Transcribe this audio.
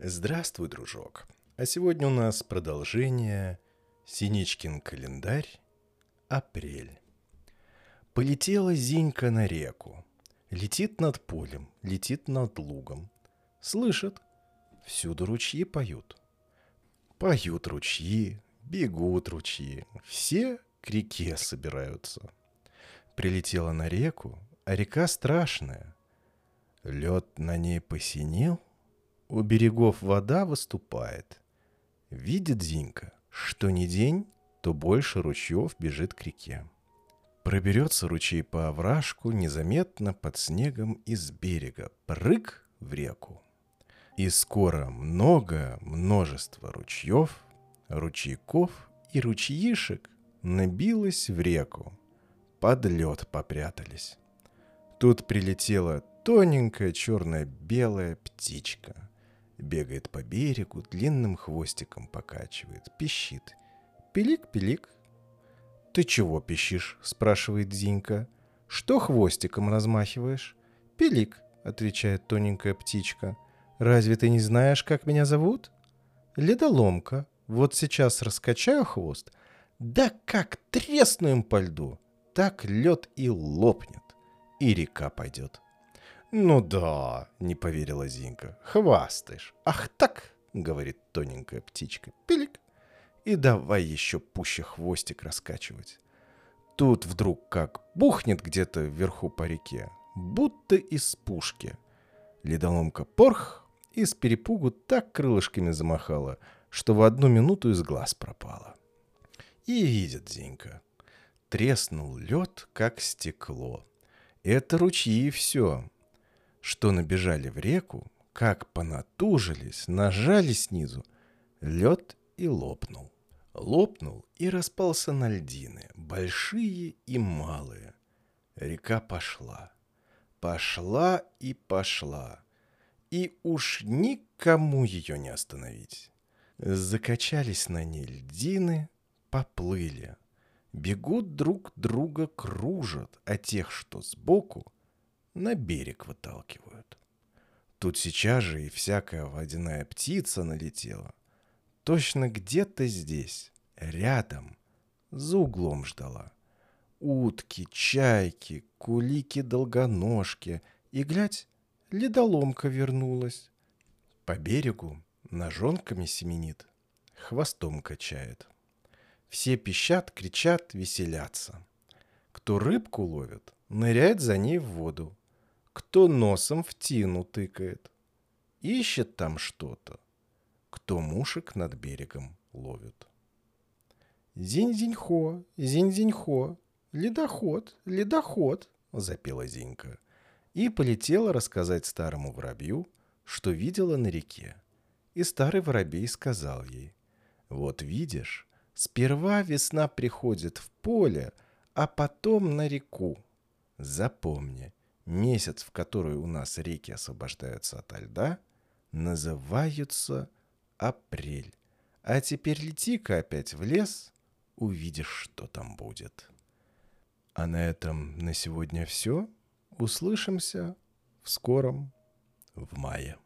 Здравствуй, дружок. А сегодня у нас продолжение Синичкин календарь. Апрель. Полетела Зинька на реку. Летит над полем, летит над лугом. Слышит, всюду ручьи поют. Поют ручьи, бегут ручьи, все к реке собираются. Прилетела на реку, а река страшная. Лед на ней посинел, у берегов вода выступает. Видит Зинька, что не день, то больше ручьев бежит к реке. Проберется ручей по овражку незаметно под снегом из берега, прыг в реку. И скоро много, множество ручьев, ручейков и ручьишек набилось в реку. Под лед попрятались. Тут прилетела тоненькая черная-белая птичка. Бегает по берегу, длинным хвостиком покачивает, пищит. Пилик-пилик. «Ты чего пищишь?» — спрашивает Зинька. «Что хвостиком размахиваешь?» «Пилик», — отвечает тоненькая птичка. «Разве ты не знаешь, как меня зовут?» «Ледоломка. Вот сейчас раскачаю хвост. Да как тресну им по льду, так лед и лопнет, и река пойдет». «Ну да», — не поверила Зинка, — «хвастаешь». «Ах так», — говорит тоненькая птичка, — «пилик». И давай еще пуще хвостик раскачивать. Тут вдруг как бухнет где-то вверху по реке, будто из пушки. Ледоломка порх и с перепугу так крылышками замахала, что в одну минуту из глаз пропала. И видит Зинька. Треснул лед, как стекло. Это ручьи и все. Что набежали в реку, как понатужились, нажали снизу. Лед и лопнул. Лопнул и распался на льдины, большие и малые. Река пошла. Пошла и пошла. И уж никому ее не остановить. Закачались на ней льдины, поплыли. Бегут друг друга, кружат, а тех, что сбоку, на берег выталкивают. Тут сейчас же и всякая водяная птица налетела — Точно где-то здесь, рядом, за углом ждала. Утки, чайки, кулики-долгоножки. И, глядь, ледоломка вернулась. По берегу ножонками семенит, хвостом качает. Все пищат, кричат, веселятся. Кто рыбку ловит, ныряет за ней в воду. Кто носом в тину тыкает. Ищет там что-то кто мушек над берегом ловит. «Зинь-зинь-хо, зинь-зинь-хо, ледоход, ледоход», — запела Зинька. И полетела рассказать старому воробью, что видела на реке. И старый воробей сказал ей, «Вот видишь, сперва весна приходит в поле, а потом на реку. Запомни, месяц, в который у нас реки освобождаются от льда, называются апрель. А теперь лети-ка опять в лес, увидишь, что там будет. А на этом на сегодня все. Услышимся в скором, в мае.